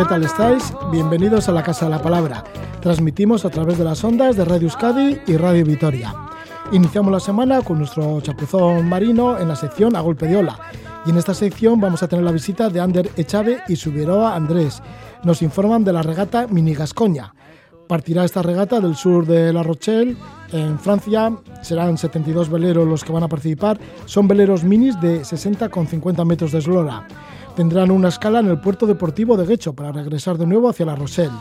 ¿Qué tal estáis? Bienvenidos a la Casa de la Palabra. Transmitimos a través de las ondas de Radio Euskadi y Radio Vitoria. Iniciamos la semana con nuestro chapuzón marino en la sección A Golpe de Ola. Y en esta sección vamos a tener la visita de Ander Echave y Subiroa Andrés. Nos informan de la regata Mini Gascoña. Partirá esta regata del sur de La Rochelle, en Francia. Serán 72 veleros los que van a participar. Son veleros minis de 60,50 metros de eslora. Tendrán una escala en el puerto deportivo de Guecho para regresar de nuevo hacia La Rochelle.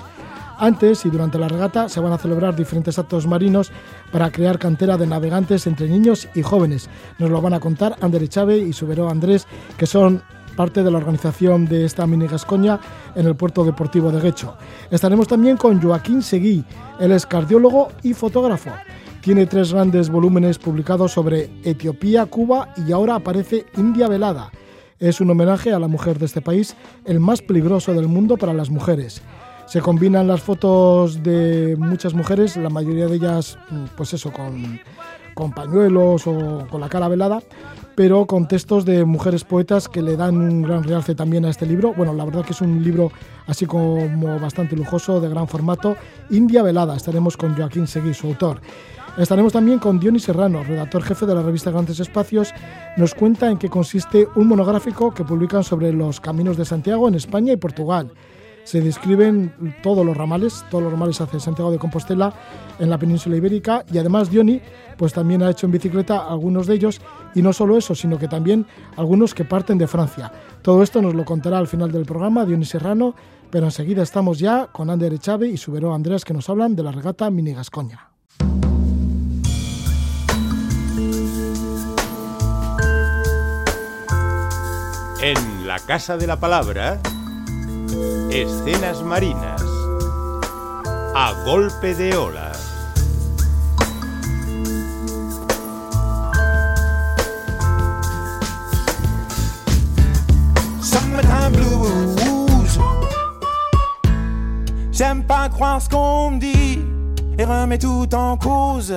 Antes y durante la regata se van a celebrar diferentes actos marinos para crear cantera de navegantes entre niños y jóvenes. Nos lo van a contar Ander Echave y Subero Andrés, que son parte de la organización de esta mini Gascoña en el puerto deportivo de Guecho. Estaremos también con Joaquín Seguí, él es cardiólogo y fotógrafo. Tiene tres grandes volúmenes publicados sobre Etiopía, Cuba y ahora aparece India Velada. Es un homenaje a la mujer de este país, el más peligroso del mundo para las mujeres. Se combinan las fotos de muchas mujeres, la mayoría de ellas, pues eso, con, con pañuelos o con la cara velada, pero con textos de mujeres poetas que le dan un gran realce también a este libro. Bueno, la verdad que es un libro así como bastante lujoso, de gran formato. India Velada, estaremos con Joaquín Seguí, su autor. Estaremos también con Dionis Serrano, redactor jefe de la revista Grandes Espacios. Nos cuenta en qué consiste un monográfico que publican sobre los caminos de Santiago en España y Portugal se describen todos los ramales, todos los ramales hacia Santiago de Compostela en la península ibérica y además Diony pues también ha hecho en bicicleta algunos de ellos y no solo eso, sino que también algunos que parten de Francia. Todo esto nos lo contará al final del programa Diony Serrano, pero enseguida estamos ya con Ander Echave y Subero Andrés que nos hablan de la regata Mini Gascoña. En la Casa de la Palabra Escenas marinas. A golpe de ola. J'aime pas croire ce qu'on me dit et remet tout en cause.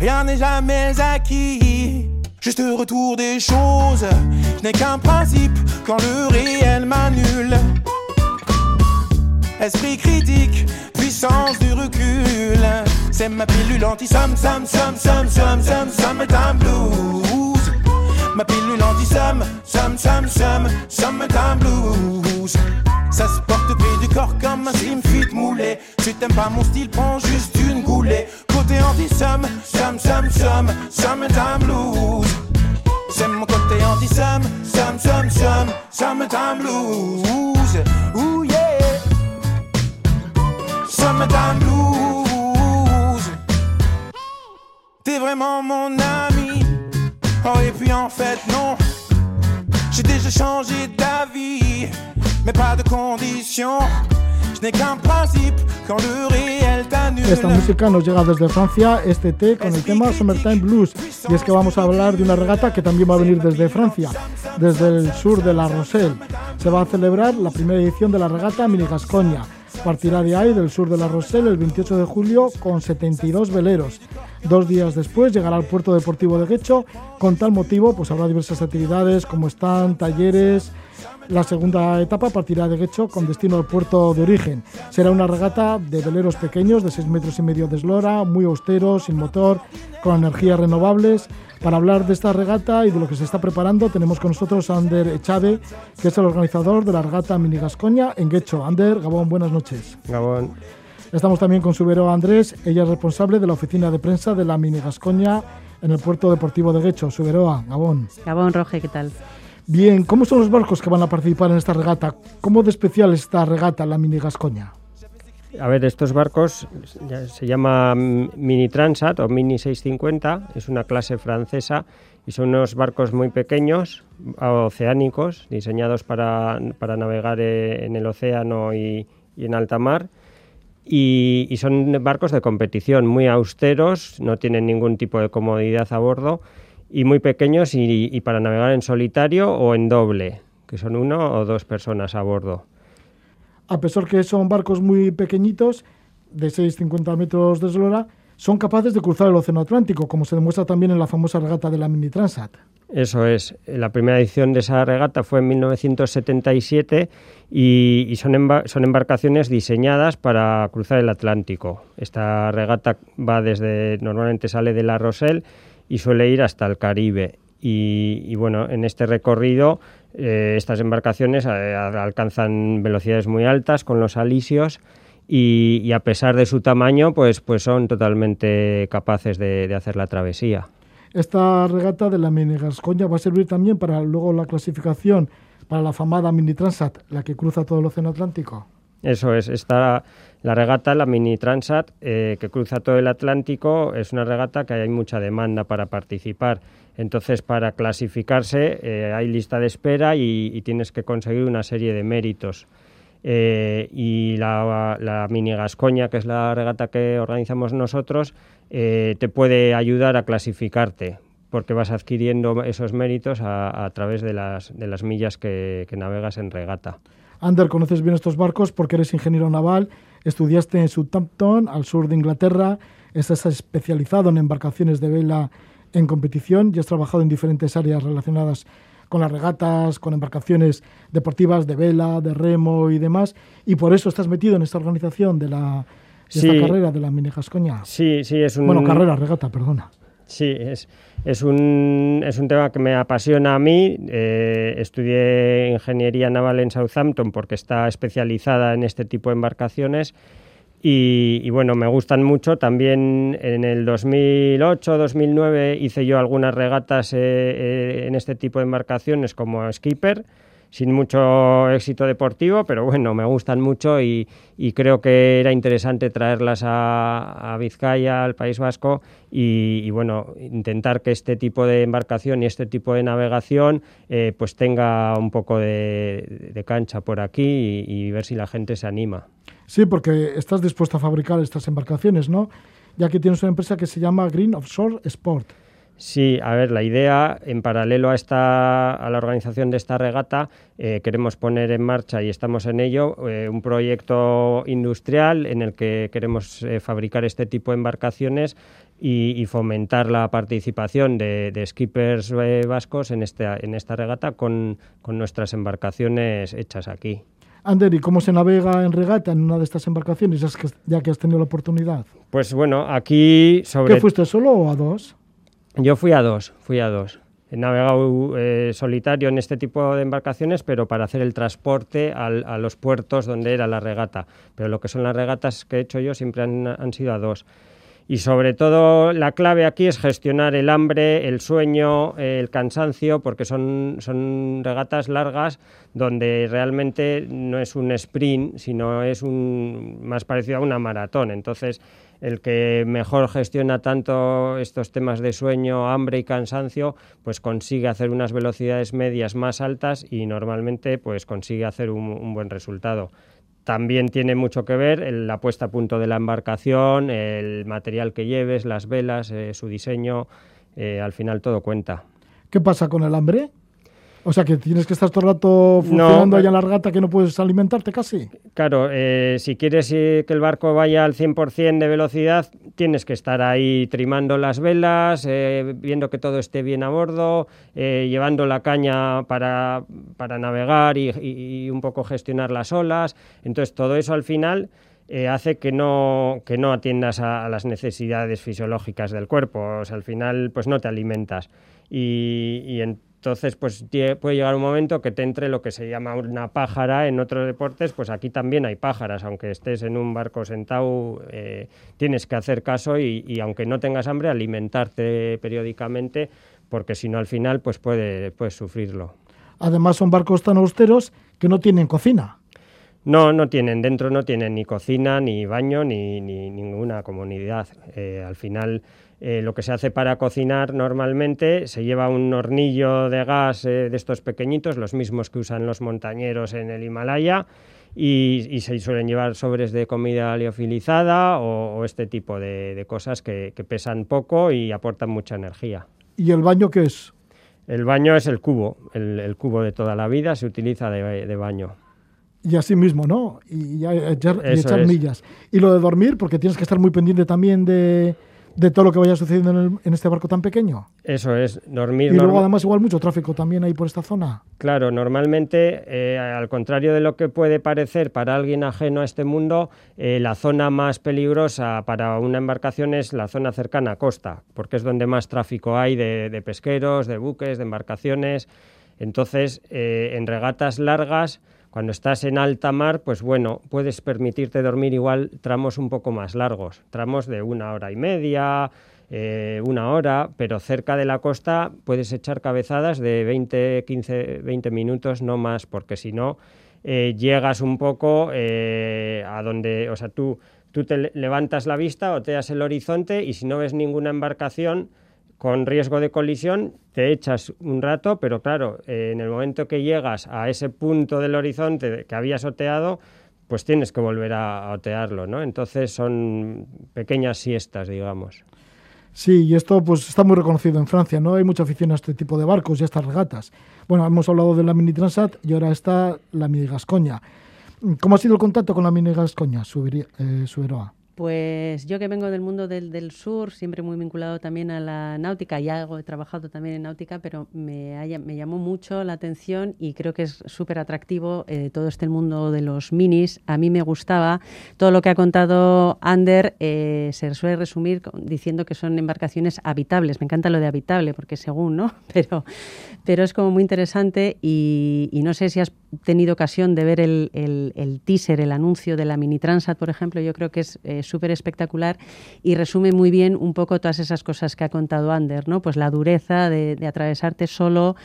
Rien n'est jamais acquis, juste retour des choses. Je n'ai qu'un principe quand le réel m'annule. Esprit critique, puissance du recul. C'est ma pilule anti-somme, somme, somme, somme, somme, somme, summertime blues. Ma pilule anti-somme, somme, somme, somme, summertime blues. Ça se porte pied du corps comme un slim fit moulé. Si t'aimes pas mon style, prends juste une goulée. Côté anti-somme, somme, somme, somme, summertime blues. C'est mon côté anti-somme, somme, somme, somme, summertime blues. Ooh yeah. Summertime blues. T'es vraiment mon ami. En fait, non. J'ai déjà changé d'avis, mais pas de t'annule. Esta música nos llega desde Francia, este té con el tema Summertime Blues. Y es que vamos a hablar de una regata que también va a venir desde Francia, desde el sur de La Rochelle. Se va a celebrar la primera edición de la regata Mini Gascoña. Partirá de ahí, del sur de La Rochelle, el 28 de julio con 72 veleros. Dos días después llegará al puerto deportivo de Guecho. Con tal motivo, pues habrá diversas actividades como están talleres. La segunda etapa partirá de Guecho con destino al puerto de origen. Será una regata de veleros pequeños de 6 metros y medio de eslora, muy austeros, sin motor, con energías renovables. Para hablar de esta regata y de lo que se está preparando, tenemos con nosotros a Ander Echave, que es el organizador de la regata Mini Gascoña en Guecho. Ander, Gabón, buenas noches. Gabón. Estamos también con Subero Andrés, ella es responsable de la oficina de prensa de la Mini Gascoña en el puerto deportivo de Guecho. Suberoa, Gabón. Gabón Roge, ¿qué tal? Bien, ¿cómo son los barcos que van a participar en esta regata? ¿Cómo de especial es esta regata, la Mini Gascoña? A ver, estos barcos se llama Mini Transat o Mini 650, es una clase francesa y son unos barcos muy pequeños, oceánicos, diseñados para, para navegar en el océano y, en alta mar. Y, son barcos de competición muy austeros, no tienen ningún tipo de comodidad a bordo y muy pequeños y, y para navegar en solitario o en doble, que son uno o dos personas a bordo a pesar que son barcos muy pequeñitos, de 6,50 metros de eslora, son capaces de cruzar el Océano Atlántico, como se demuestra también en la famosa regata de la Mini Transat. Eso es. La primera edición de esa regata fue en 1977 y, son, son embarcaciones diseñadas para cruzar el Atlántico. Esta regata va desde, normalmente sale de La Roselle y suele ir hasta el Caribe. Y, bueno, en este recorrido eh, estas embarcaciones eh, alcanzan velocidades muy altas con los alisios y, a pesar de su tamaño, pues, pues son totalmente capaces de, hacer la travesía. Esta regata de la Mini Gascoña va a servir también para luego la clasificación para la famada Mini Transat, la que cruza todo el Océano Atlántico. Eso es, esta, la regata, la Mini Transat, eh, que cruza todo el Atlántico, es una regata que hay mucha demanda para participar. Entonces, para clasificarse eh, hay lista de espera y, tienes que conseguir una serie de méritos. Eh, y la, Mini Gascoña, que es la regata que organizamos nosotros, te puede ayudar a clasificarte porque vas adquiriendo esos méritos a, través de las, de las millas que navegas en regata. Ander, conoces bien estos barcos porque eres ingeniero naval, estudiaste en Southampton, al sur de Inglaterra, estás especializado en embarcaciones de vela en competición y has trabajado en diferentes áreas relacionadas con las regatas, con embarcaciones deportivas de vela, de remo y demás, y por eso estás metido en esta organización de la esta carrera de la Mini Gascoña. Sí, sí, es un... Bueno, carrera, regata, perdona. Sí, es, es, un, es un tema que me apasiona a mí. Eh, estudié ingeniería naval en Southampton porque está especializada en este tipo de embarcaciones. Y, bueno, me gustan mucho. También en el 2008-2009 hice yo algunas regatas eh, eh, en este tipo de embarcaciones como skipper sin mucho éxito deportivo, pero bueno, me gustan mucho y, creo que era interesante traerlas a, Vizcaya, al País Vasco, y, bueno, intentar que este tipo de embarcación y este tipo de navegación eh, pues tenga un poco de, cancha por aquí y, ver si la gente se anima. Sí, porque estás dispuesto a fabricar estas embarcaciones, ¿no? Ya que tienes una empresa que se llama Green Offshore Sport. Sí, a ver, la idea, en paralelo a, esta, a la organización de esta regata, eh, queremos poner en marcha, y estamos en ello, eh, un proyecto industrial en el que queremos eh, fabricar este tipo de embarcaciones y, fomentar la participación de, skippers vascos en, este, en esta regata con, nuestras embarcaciones hechas aquí. Ander, ¿y cómo se navega en regata en una de estas embarcaciones, ya que has tenido la oportunidad? Pues bueno, aquí sobre... ¿Qué fuiste solo o a dos? Yo fui a dos, fui a dos. He navegado eh, solitario en este tipo de embarcaciones, pero para hacer el transporte a los puertos donde era la regata. Pero lo que son las regatas que he hecho yo siempre han, sido a dos. Y sobre todo la clave aquí es gestionar el hambre, el sueño, el cansancio, porque son, son regatas largas donde realmente no es un sprint, sino es un, más parecido a una maratón. Entonces, el que mejor gestiona tanto estos temas de sueño, hambre y cansancio, pues consigue hacer unas velocidades medias más altas y normalmente pues consigue hacer un, buen resultado. También tiene mucho que ver la puesta a punto de la embarcación, el material que lleves, las velas, eh, su diseño, eh, al final todo cuenta. ¿Qué pasa con el hambre? O sea, que tienes que estar todo el rato funcionando allá en la regata que no puedes alimentarte casi. Claro, eh, si quieres que el barco vaya al 100% de velocidad, tienes que estar ahí trimando las velas, eh, viendo que todo esté bien a bordo, eh, llevando la caña para, para navegar y, un poco gestionar las olas. Entonces, todo eso al final... hace que no, que no atiendas a, las necesidades fisiológicas del cuerpo. O sea, al final, pues no te alimentas. Y, y en, entonces, pues puede llegar un momento que te entre lo que se llama una pájara en otros deportes, pues aquí también hay pájaras, aunque estés en un barco sentado, eh, tienes que hacer caso y, aunque no tengas hambre, alimentarte periódicamente, porque si no al final, pues puedes sufrirlo. Además son barcos tan austeros que no tienen cocina. No, no tienen, dentro no tienen ni cocina, ni baño, ni, ninguna comunidad. Eh, al final eh, lo que se hace para cocinar normalmente se lleva un hornillo de gas eh, de estos pequeñitos, los mismos que usan los montañeros en el Himalaya, y, se suelen llevar sobres de comida liofilizada o, este tipo de, cosas que, pesan poco y aportan mucha energía. ¿Y el baño qué es? El baño es el cubo, el, cubo de toda la vida se utiliza de, baño. Y así mismo, ¿no? Y, echar millas. Y lo de dormir, porque tienes que estar muy pendiente también de, de todo lo que vaya sucediendo en, el- en este barco tan pequeño. Eso es, dormir. Y luego además igual mucho tráfico también hay por esta zona. Claro, normalmente, eh, al contrario de lo que puede parecer para alguien ajeno a este mundo, eh, la zona más peligrosa para una embarcación es la zona cercana a costa, porque es donde más tráfico hay de, de pesqueros, de buques, de embarcaciones. Entonces, eh, en regatas largas, cuando estás en alta mar, pues bueno, puedes permitirte dormir igual tramos un poco más largos, tramos de una hora y media, eh, una hora, pero cerca de la costa puedes echar cabezadas de 20, 15, 20 minutos, no más, porque si no, eh, llegas un poco eh, a donde, o sea, tú, tú te le- levantas la vista o te das el horizonte y si no ves ninguna embarcación con riesgo de colisión, te echas un rato, pero claro, eh, en el momento que llegas a ese punto del horizonte que habías oteado, pues tienes que volver a, otearlo, ¿no? Entonces son pequeñas siestas, digamos. Sí, y esto pues está muy reconocido en Francia, ¿no? Hay mucha afición a este tipo de barcos y a estas regatas. Bueno, hemos hablado de la Mini Transat y ahora está la Mini Gascoña. ¿Cómo ha sido el contacto con la Mini Gascoña, Subiri- eh? Pues yo que vengo del mundo del, del sur, siempre muy vinculado también a la náutica y algo he trabajado también en náutica, pero me, haya- me llamó mucho la atención y creo que es súper atractivo eh, todo este mundo de los minis. A mí me gustaba todo lo que ha contado Ander, eh, se suele resumir diciendo que son embarcaciones habitables. Me encanta lo de habitable porque según, ¿no? Pero, pero es como muy interesante y, y no sé si has tenido ocasión de ver el, el- teaser, el anuncio de la Mini Transat, por ejemplo, yo creo que es eh, súper espectacular y resume muy bien un poco todas esas cosas que ha contado Ander, ¿no? Pues la dureza de atravesarte solo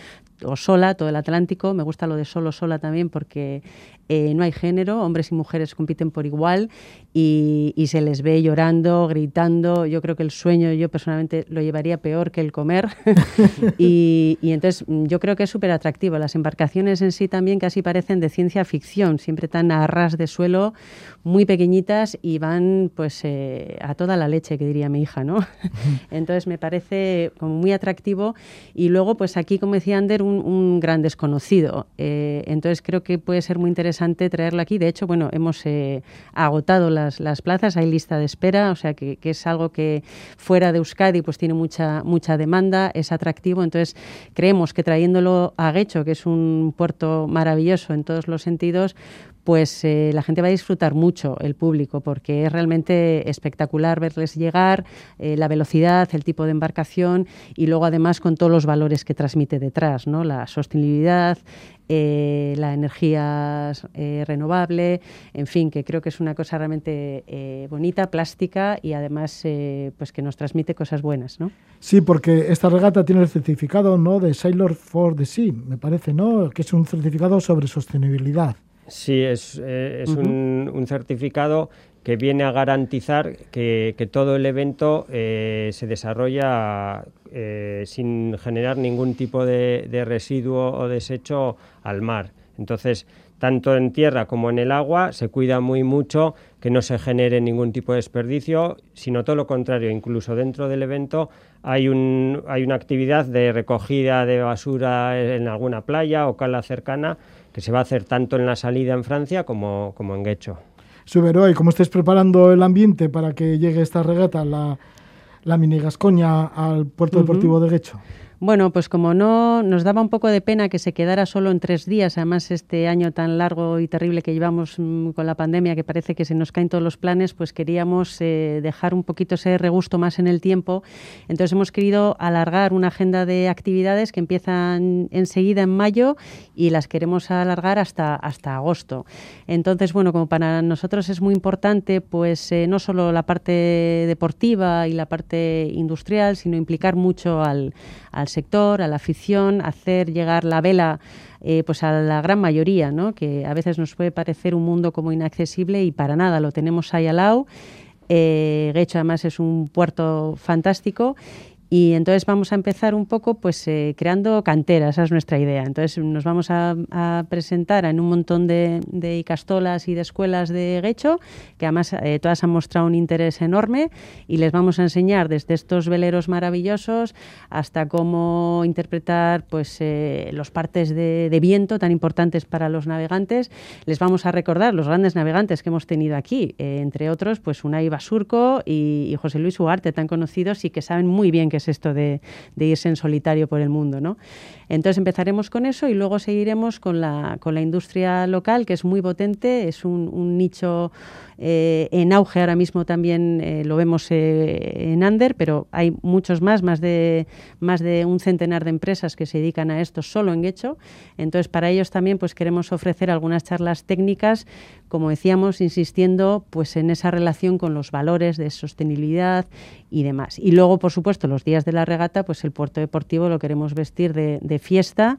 o sola todo el Atlántico. Me gusta lo de solo, sola también porque eh, no hay género, hombres y mujeres compiten por igual y, y se les ve llorando, gritando. Yo creo que el sueño yo personalmente lo llevaría peor que el comer. y, y entonces mm, yo creo que es súper atractivo. Las embarcaciones en sí también casi parecen de ciencia ficción, siempre tan a ras de suelo, muy pequeñitas y van pues eh, a toda la leche, que diría mi hija, ¿no? entonces me parece como muy atractivo y luego pues aquí, como decía Ander, un, un gran desconocido. Eh, entonces creo que puede ser muy interesante traerlo aquí. De hecho, bueno, hemos eh, agotado las, las plazas, hay lista de espera, o sea que, que es algo que fuera de Euskadi pues tiene mucha, mucha demanda, es atractivo. Entonces creemos que trayéndolo a Guecho, que es un puerto maravilloso en todos los sentidos, pues eh, la gente va a disfrutar mucho, el público, porque es realmente espectacular verles llegar, eh, la velocidad, el tipo de embarcación y luego además con todos los valores que transmite detrás, ¿no? La sostenibilidad, eh, la energía eh, renovable, en fin, que creo que es una cosa realmente eh, bonita, plástica y además pues que nos transmite cosas buenas, ¿no? Sí, porque esta regata tiene el certificado ¿no? de Sailor for the Sea, me parece, ¿no? Que es un certificado sobre sostenibilidad. Sí, es, eh, es un, un certificado que viene a garantizar que, que todo el evento eh, se desarrolla eh, sin generar ningún tipo de, de residuo o desecho al mar. Entonces, tanto en tierra como en el agua se cuida muy mucho que no se genere ningún tipo de desperdicio, sino todo lo contrario, incluso dentro del evento hay, un, hay una actividad de recogida de basura en alguna playa o cala cercana que se va a hacer tanto en la salida en Francia como, como en Guecho. Suberoa, ¿y cómo estáis preparando el ambiente para que llegue esta regata, la, la Mini Gascoña, al puerto deportivo de Guecho? Bueno, pues como no nos daba un poco de pena que se quedara solo en tres días, además este año tan largo y terrible que llevamos mm, con la pandemia, que parece que se nos caen todos los planes, pues queríamos eh, dejar un poquito ese regusto más en el tiempo. Entonces hemos querido alargar una agenda de actividades que empiezan enseguida en mayo y las queremos alargar hasta, hasta agosto. Entonces, bueno, como para nosotros es muy importante, pues eh, no solo la parte deportiva y la parte industrial, sino implicar mucho al, al sector, a la afición, hacer llegar la vela eh, pues a la gran mayoría, ¿no? que a veces nos puede parecer un mundo como inaccesible y para nada, lo tenemos ahí al lado. Eh, además es un puerto fantástico Y entonces vamos a empezar un poco pues eh, creando canteras, esa es nuestra idea. Entonces nos vamos a, presentar en un montón de, de icastolas y de escuelas de Guecho, que además eh, todas han mostrado un interés enorme y les vamos a enseñar desde estos veleros maravillosos hasta cómo interpretar pues eh, los partes de, viento tan importantes para los navegantes. Les vamos a recordar los grandes navegantes que hemos tenido aquí, entre otros pues Unai Basurco y, y José Luis Ugarte, tan conocidos y que saben muy bien que es esto de, irse en solitario por el mundo. ¿no? Entonces empezaremos con eso y luego seguiremos con la, con la industria local, que es muy potente, es un, un nicho eh, en auge ahora mismo también eh, lo vemos eh, en Ander, pero hay muchos más, más de, más de un centenar de empresas que se dedican a esto solo en Guecho. Entonces, para ellos también pues, queremos ofrecer algunas charlas técnicas, como decíamos, insistiendo pues, en esa relación con los valores de sostenibilidad y demás. Y luego, por supuesto, los días de la regata, pues el puerto deportivo lo queremos vestir de, de fiesta.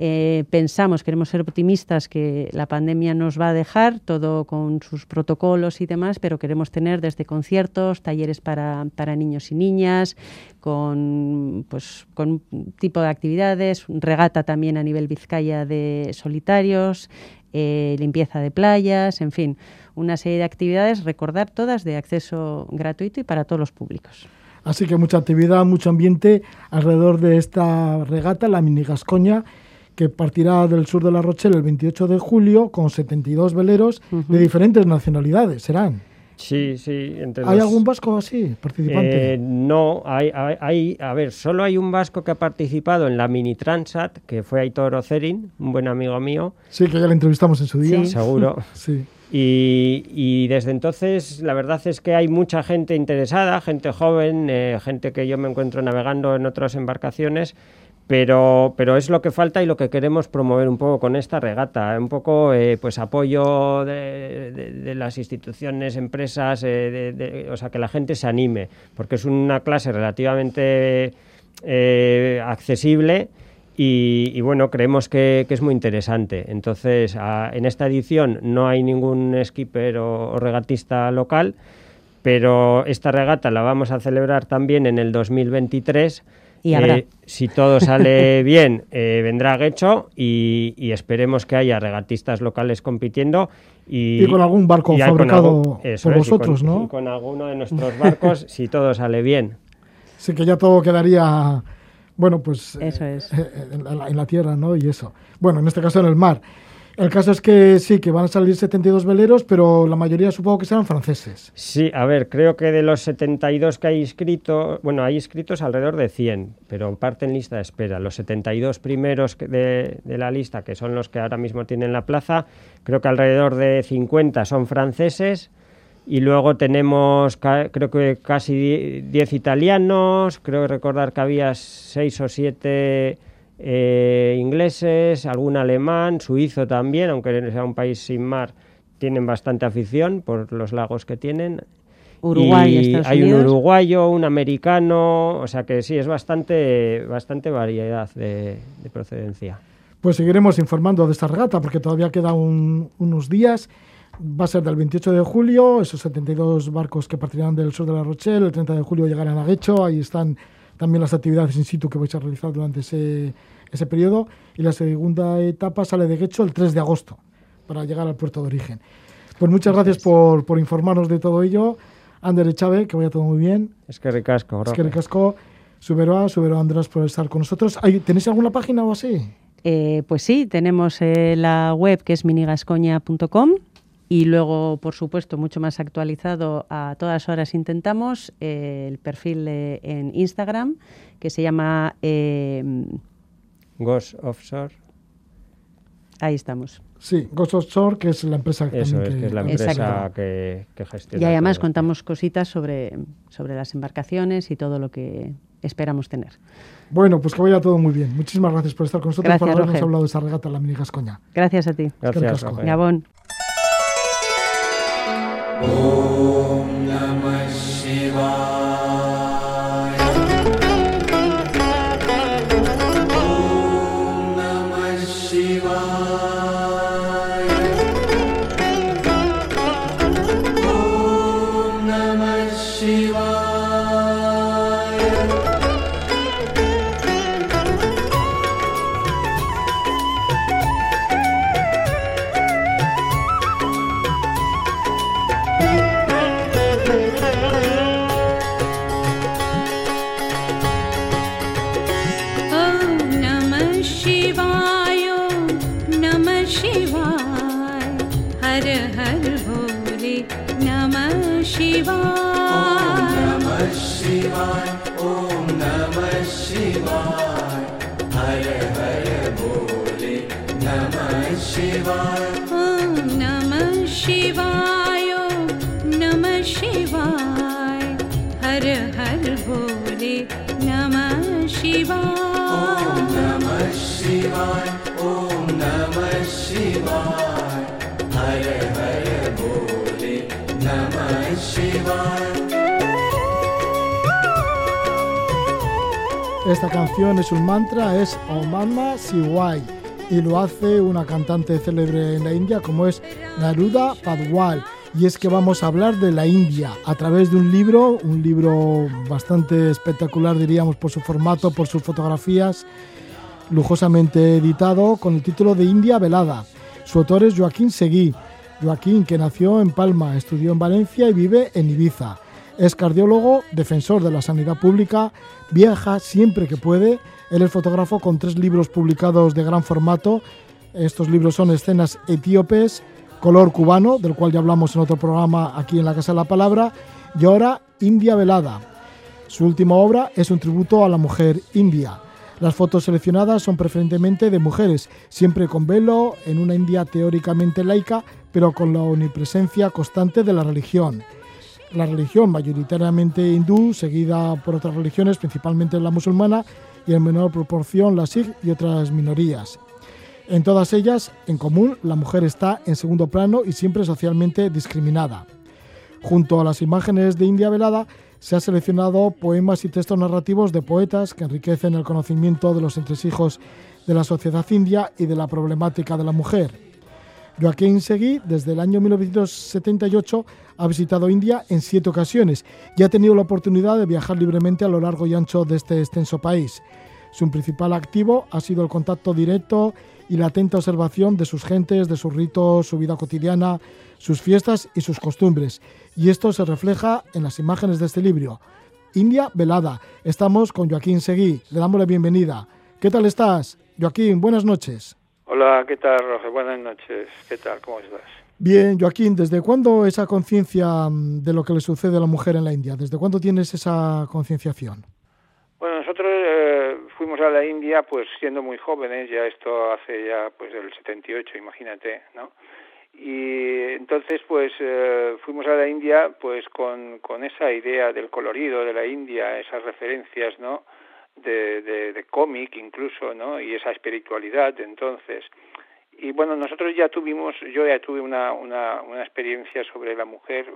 Eh, pensamos, queremos ser optimistas que la pandemia nos va a dejar, todo con sus protocolos y demás, pero queremos tener desde conciertos, talleres para, niños y niñas, con, pues, con tipo de actividades, regata también a nivel Vizcaya de solitarios, eh, limpieza de playas, en fin, una serie de actividades, recordar todas de acceso gratuito y para todos los públicos. Así que mucha actividad, mucho ambiente alrededor de esta regata, la Mini Gascoña, que partirá del sur de La Rochelle el 28 de julio con 72 veleros de diferentes nacionalidades, serán. Sí, sí. ¿Hay algún vasco así, participante? Eh, no, hay, hay, a ver, solo hay un vasco que ha participado en la Mini Transat, que fue Aitor Ocerin, un buen amigo mío. Sí, que ya le entrevistamos en su día. Sí, seguro. sí. Y, y, desde entonces la verdad es que hay mucha gente interesada, gente joven, eh, gente que yo me encuentro navegando en otras embarcaciones pero, pero es lo que falta y lo que queremos promover un poco con esta regata, un poco eh, pues apoyo de, las instituciones, empresas, eh, o sea, que la gente se anime, porque es una clase relativamente eh, accesible y, bueno, creemos que, es muy interesante. Entonces, en esta edición no hay ningún skipper o regatista local, pero esta regata la vamos a celebrar también en el 2023 eh, si todo sale bien, eh, vendrá Guecho y, esperemos que haya regatistas locales compitiendo. Y, con algún barco fabricado por vosotros, ¿no? Y con alguno de nuestros barcos, si todo sale bien. Sí, que ya todo quedaría, bueno, pues eso es. Eh, en, la, tierra, ¿no? Y eso. Bueno, en este caso en el mar. El caso es que sí, que van a salir 72 veleros, pero la mayoría supongo que serán franceses. Sí, a ver, creo que de los 72 que hay inscritos, bueno, hay inscritos alrededor de 100, pero parte en lista de espera. Los 72 primeros de, de la lista, que son los que ahora mismo tienen la plaza, creo que alrededor de 50 son franceses. Y luego tenemos, creo que casi 10 italianos, creo recordar que había 6 o 7 eh, ingleses, algún alemán, suizo también, aunque sea un país sin mar, tienen bastante afición por los lagos que tienen. Uruguay, hay un uruguayo, un americano, o sea que sí, es bastante, bastante variedad de, procedencia. Pues seguiremos informando de esta regata porque todavía quedan unos días. Va a ser del 28 de julio, esos 72 barcos que partirán del sur de la Rochelle, el 30 de julio llegarán a Guecho, ahí están también las actividades in situ que vais a realizar durante ese, ese periodo. Y la segunda etapa sale de Guecho el 3 de agosto para llegar al puerto de origen. Pues muchas gracias por, por informarnos de todo ello. Ander Chávez, que vaya todo muy bien. Es que ricasco, Es que ricasco. Suberoa, Subero Andrés por estar con nosotros. ¿Tenéis alguna página o así? Eh, pues sí, tenemos eh, la web que es minigascoña.com y luego, por supuesto, mucho más actualizado a todas horas intentamos, eh, el perfil en Instagram que se llama... Eh, Ghost Offshore. Ahí estamos. Sí, Ghost Offshore, que es la empresa que, Eso es, que, es la empresa que, gestiona. Y además contamos cositas sobre, sobre las embarcaciones y todo lo que esperamos tener. Bueno, pues que vaya todo muy bien. Muchísimas gracias por estar con nosotros gracias, por habernos Roger. hablado de esa regata la mini Gascoña. Gracias a ti. Gracias, Gabón. Oh. Esta canción es un mantra, es Om Namah Shivaya y lo hace una cantante célebre en la India como es Naruda Padwal. Y es que vamos a hablar de la India a través de un libro, un libro bastante espectacular diríamos por su formato, por sus fotografías, lujosamente editado con el título de India Velada. Su autor es Joaquín Seguí. Joaquín, que nació en Palma, estudió en Valencia y vive en Ibiza. Es cardiólogo, defensor de la sanidad pública, viaja siempre que puede. Él es fotógrafo con tres libros publicados de gran formato. Estos libros son Escenas etíopes, Color cubano, del cual ya hablamos en otro programa aquí en la Casa de la Palabra, y ahora India Velada. Su última obra es un tributo a la mujer india. Las fotos seleccionadas son preferentemente de mujeres, siempre con velo, en una India teóricamente laica, pero con la omnipresencia constante de la religión. La religión mayoritariamente hindú, seguida por otras religiones, principalmente la musulmana, y en menor proporción la sikh y otras minorías. En todas ellas, en común, la mujer está en segundo plano y siempre socialmente discriminada. Junto a las imágenes de India velada, se han seleccionado poemas y textos narrativos de poetas que enriquecen el conocimiento de los entresijos de la sociedad india y de la problemática de la mujer. Joaquín Seguí, desde el año 1978, ha visitado India en siete ocasiones y ha tenido la oportunidad de viajar libremente a lo largo y ancho de este extenso país. Su principal activo ha sido el contacto directo y la atenta observación de sus gentes, de sus ritos, su vida cotidiana, sus fiestas y sus costumbres. Y esto se refleja en las imágenes de este libro. India Velada. Estamos con Joaquín Seguí. Le damos la bienvenida. ¿Qué tal estás? Joaquín, buenas noches. Hola, ¿qué tal, Roger? Buenas noches. ¿Qué tal? ¿Cómo estás? Bien, Joaquín, ¿desde cuándo esa conciencia mm, de lo que le sucede a la mujer en la India? ¿Desde cuándo tienes esa concienciación? Bueno, nosotros eh, fuimos a la India pues siendo muy jóvenes, ya esto hace ya pues del 78, imagínate, ¿no? Y entonces pues eh, fuimos a la India pues con, con esa idea del colorido de la India, esas referencias, ¿no? De, de, de cómic incluso, ¿no? Y esa espiritualidad, entonces. Y bueno, nosotros ya tuvimos, yo ya tuve una, una, una experiencia sobre la mujer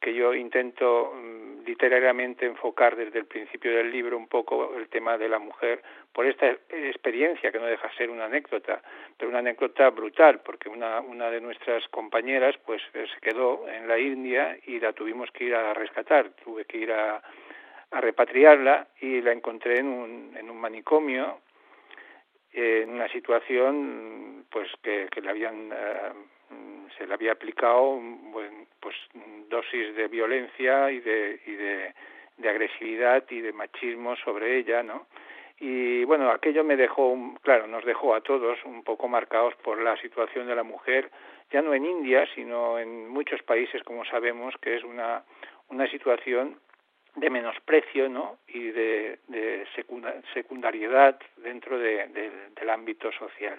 que yo intento literariamente enfocar desde el principio del libro un poco el tema de la mujer por esta experiencia que no deja ser una anécdota, pero una anécdota brutal porque una una de nuestras compañeras pues se quedó en la India y la tuvimos que ir a rescatar, tuve que ir a, a repatriarla y la encontré en un en un manicomio en una situación pues que, que le habían se le había aplicado bueno, pues dosis de violencia y de y de, de agresividad y de machismo sobre ella, ¿no? Y bueno, aquello me dejó, claro, nos dejó a todos un poco marcados por la situación de la mujer, ya no en India, sino en muchos países, como sabemos, que es una, una situación de menosprecio ¿no? y de, de secundariedad dentro de, de, del ámbito social.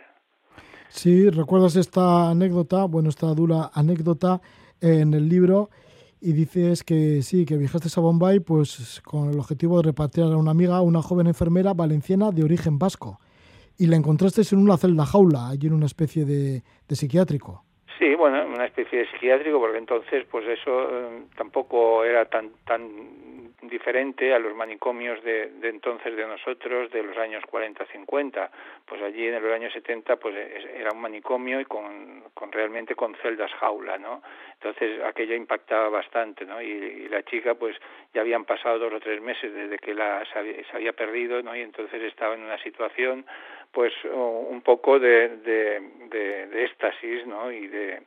Sí, recuerdas esta anécdota, bueno, esta dura anécdota en el libro y dices que sí, que viajaste a Bombay pues con el objetivo de repatriar a una amiga, una joven enfermera valenciana de origen vasco. Y la encontraste en una celda jaula, allí en una especie de, de psiquiátrico. Sí, bueno, una especie de psiquiátrico, porque entonces, pues eso eh, tampoco era tan tan diferente a los manicomios de, de entonces de nosotros, de los años 40-50. Pues allí en los años 70, pues era un manicomio y con, con realmente con celdas jaula, ¿no? Entonces aquello impactaba bastante, ¿no? Y, la chica, pues ya habían pasado dos o tres meses desde que la se había, se había perdido, ¿no? Y entonces estaba en una situación pues un poco de, de, de, de éxtasis, ¿no? Y de,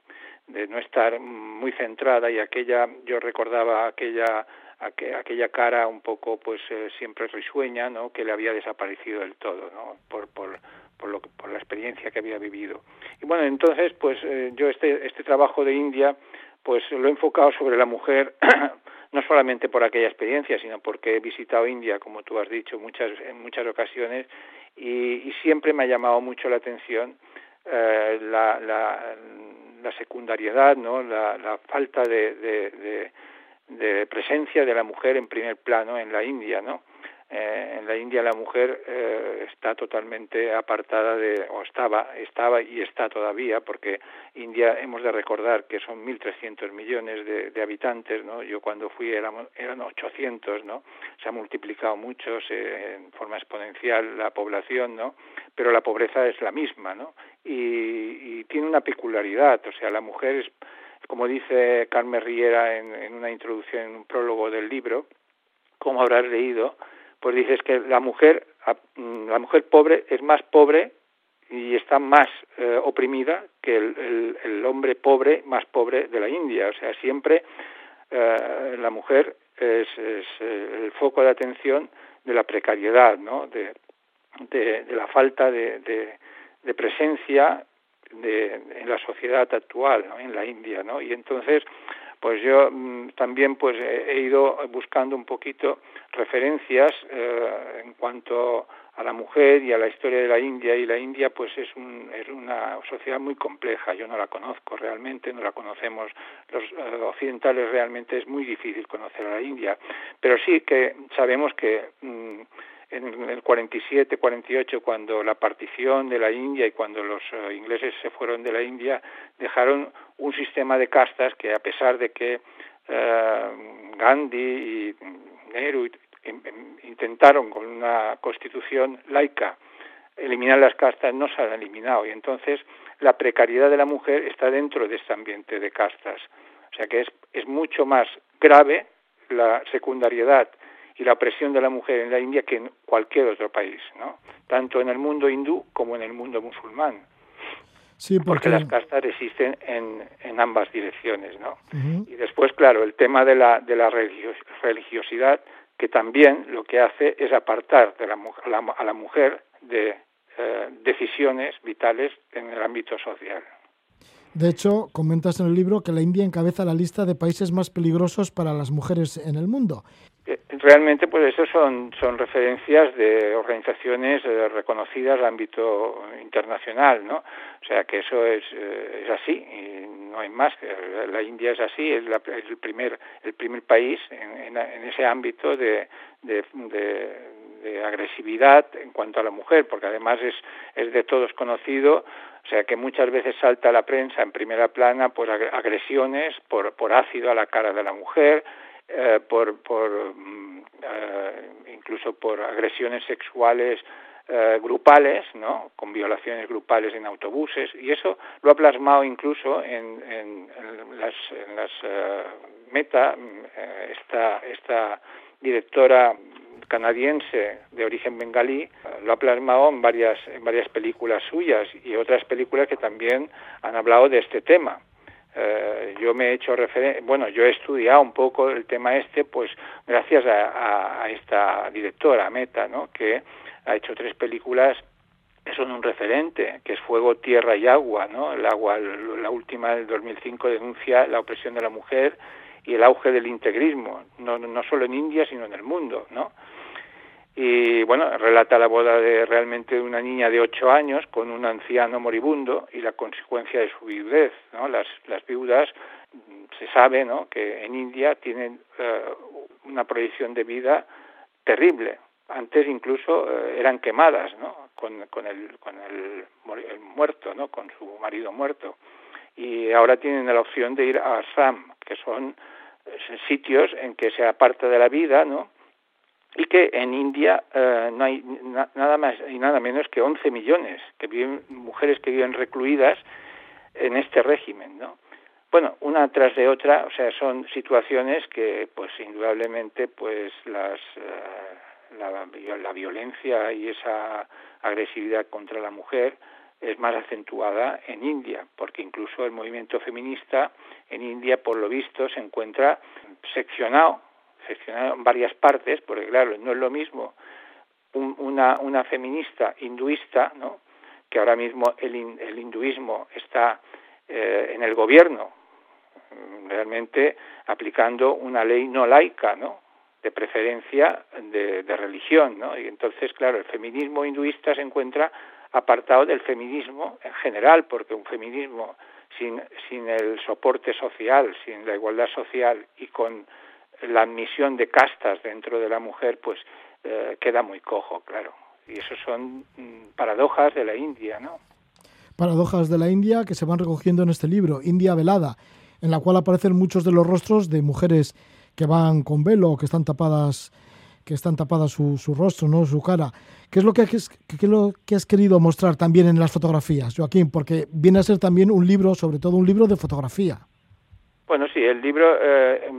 de no estar muy centrada y aquella, yo recordaba aquella aquella cara un poco pues eh, siempre risueña, ¿no? Que le había desaparecido del todo, ¿no? Por, por, por, lo, por la experiencia que había vivido. Y bueno, entonces pues eh, yo este, este trabajo de India pues lo he enfocado sobre la mujer no solamente por aquella experiencia, sino porque he visitado India, como tú has dicho, muchas, en muchas ocasiones, y, y siempre me ha llamado mucho la atención eh, la, la, la, secundariedad, ¿no? la, falta de, de, de, presencia de la mujer en primer plano en la India, ¿no? Eh, en la India la mujer eh, está totalmente apartada de, o estaba, estaba y está todavía, porque India hemos de recordar que son 1.300 millones de, de, habitantes, ¿no? Yo cuando fui éramos, eran 800, ¿no? Se ha multiplicado mucho se, en forma exponencial la población, ¿no? Pero la pobreza es la misma, ¿no? Y, y tiene una peculiaridad, o sea, la mujer es, como dice Carmen Riera en, en una introducción, en un prólogo del libro, como habrás leído, pues dices que la mujer, la mujer pobre es más pobre y está más eh, oprimida que el, el, hombre pobre más pobre de la India. O sea, siempre eh, la mujer es, es, el foco de atención de la precariedad, ¿no? de, la falta de, de presencia de, en la sociedad actual, en la India. ¿no? Y entonces, pues yo mmm, también pues he, ido buscando un poquito referencias eh, en cuanto a la mujer y a la historia de la India y la India pues es, un, es una sociedad muy compleja yo no la conozco realmente no la conocemos los uh, occidentales realmente es muy difícil conocer a la India pero sí que sabemos que mmm, en el 47, 48, cuando la partición de la India y cuando los uh, ingleses se fueron de la India, dejaron un sistema de castas que a pesar de que uh, Gandhi y Nehru intentaron con una constitución laica eliminar las castas, no se han eliminado y entonces la precariedad de la mujer está dentro de este ambiente de castas. O sea que es, es mucho más grave la secundariedad y la opresión de la mujer en la India que en cualquier otro país, ¿no? tanto en el mundo hindú como en el mundo musulmán. Sí, porque... porque las castas existen en, en ambas direcciones, ¿no? Uh -huh. Y después, claro, el tema de la, de la religiosidad, que también lo que hace es apartar de la, a, la, a la mujer de eh, decisiones vitales en el ámbito social. De hecho, comentas en el libro que la India encabeza la lista de países más peligrosos para las mujeres en el mundo. Eh, realmente, pues eso son, son referencias de organizaciones eh, reconocidas al ámbito internacional, ¿no? O sea que eso es, eh, es así y no hay más. La India es así, es, la, el primer el primer país en, en, ese ámbito de, de, agresividad en cuanto a la mujer, porque además es, es de todos conocido, o sea que muchas veces salta a la prensa en primera plana pues agresiones por, por ácido a la cara de la mujer, eh, por, por eh, incluso por agresiones sexuales eh, grupales, ¿no? con violaciones grupales en autobuses, y eso lo ha plasmado incluso en, en, las, en las uh, Meta, uh, esta, esta directora canadiense de origen bengalí lo ha plasmado en varias en varias películas suyas y otras películas que también han hablado de este tema eh, yo me he hecho referencia, bueno, yo he estudiado un poco el tema este, pues gracias a, a, a esta directora, Meta, ¿no? Que ha hecho tres películas que son un referente, que es Fuego, Tierra y Agua, ¿no? El agua, la última del 2005 denuncia la opresión de la mujer y el auge del integrismo, no, no solo en India, sino en el mundo, ¿no? Y bueno, relata la boda de realmente una niña de ocho años con un anciano moribundo y la consecuencia de su viudez, ¿no? Las, las viudas se sabe, ¿no? Que en India tienen uh, una proyección de vida terrible. Antes incluso uh, eran quemadas, ¿no? Con, con, el, con el, muerto, ¿no? Con su marido muerto. Y ahora tienen la opción de ir a Assam, que son sitios en que se aparta de la vida, ¿no? Y que en India eh, no hay na nada más y nada menos que 11 millones que viven mujeres que viven recluidas en este régimen, ¿no? Bueno, una tras de otra, o sea, son situaciones que, pues, indudablemente, pues, las eh, la, la violencia y esa agresividad contra la mujer es más acentuada en India, porque incluso el movimiento feminista en India, por lo visto, se encuentra seccionado seccionado en varias partes, porque claro, no es lo mismo un, una, una feminista hinduista, ¿no? que ahora mismo el, el hinduismo está eh, en el gobierno realmente aplicando una ley no laica, ¿no? de preferencia de, de, religión, ¿no? Y entonces, claro, el feminismo hinduista se encuentra apartado del feminismo en general, porque un feminismo sin, sin el soporte social, sin la igualdad social y con la admisión de castas dentro de la mujer, pues eh, queda muy cojo, claro. Y eso son mm, paradojas de la India, ¿no? Paradojas de la India que se van recogiendo en este libro, India Velada, en la cual aparecen muchos de los rostros de mujeres que van con velo, que están tapadas que están tapadas su, su rostro, no su cara. ¿Qué es lo que, has, qué es lo que has querido mostrar también en las fotografías, Joaquín? Porque viene a ser también un libro, sobre todo un libro de fotografía. Bueno, sí, el libro eh,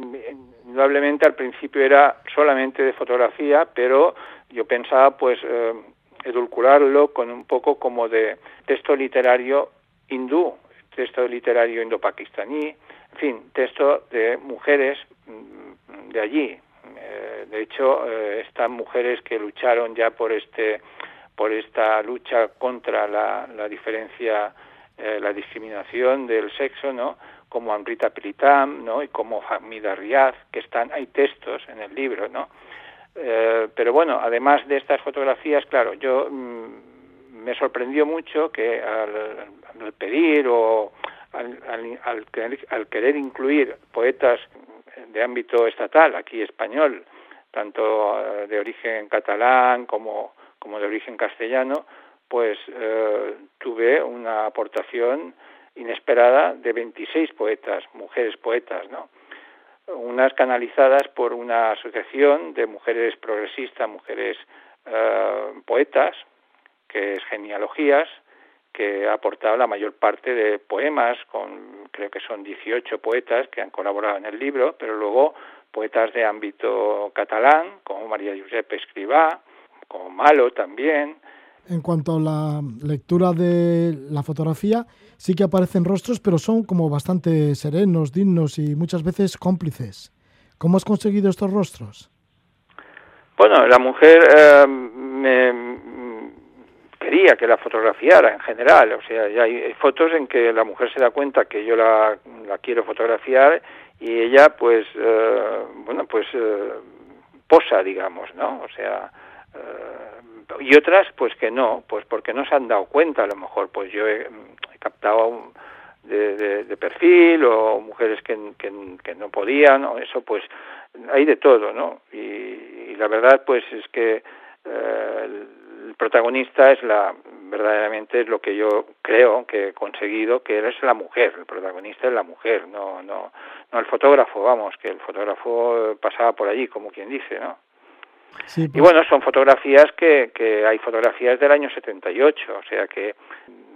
indudablemente al principio era solamente de fotografía, pero yo pensaba pues eh, edulcorarlo con un poco como de texto literario hindú, texto literario indo-pakistaní, en fin, texto de mujeres mm, de allí. Eh, de hecho, eh, estas mujeres que lucharon ya por este por esta lucha contra la, la diferencia, eh, la discriminación del sexo, ¿no? Como Amrita Pritam, ¿no? Y como Hamida Riaz, que están, hay textos en el libro, ¿no? Eh, pero bueno, además de estas fotografías, claro, yo mm, me sorprendió mucho que al, al pedir o al, al, al, querer, incluir poetas de ámbito estatal, aquí español, tanto eh, de origen catalán como, como de origen castellano, pues eh, tuve una aportación inesperada de 26 poetas, mujeres poetas, ¿no? Unas canalizadas por una asociación de mujeres progresistas, mujeres eh, poetas, que es Genealogías, que ha aportado la mayor parte de poemas, con creo que son 18 poetas que han colaborado en el libro, pero luego poetas de ámbito catalán, como María Josep Escribá, como Malo también. En cuanto a la lectura de la fotografía, sí que aparecen rostros, pero son como bastante serenos, dignos y muchas veces cómplices. ¿Cómo has conseguido estos rostros? Bueno, la mujer eh, me, quería que la fotografiara en general. O sea, hay fotos en que la mujer se da cuenta que yo la, la quiero fotografiar y ella, pues, eh, bueno, pues eh, posa, digamos, ¿no? O sea, eh, y otras, pues que no, pues porque no se han dado cuenta, a lo mejor, pues yo he, he captado de, de, perfil o mujeres que, que, no podían, o eso, pues hay de todo, ¿no? Y, y la verdad, pues es que eh, el protagonista es la verdaderamente es lo que yo creo que he conseguido que es la mujer el protagonista es la mujer no no no el fotógrafo vamos que el fotógrafo pasaba por allí como quien dice no sí, pues... y bueno son fotografías que que hay fotografías del año 78 o sea que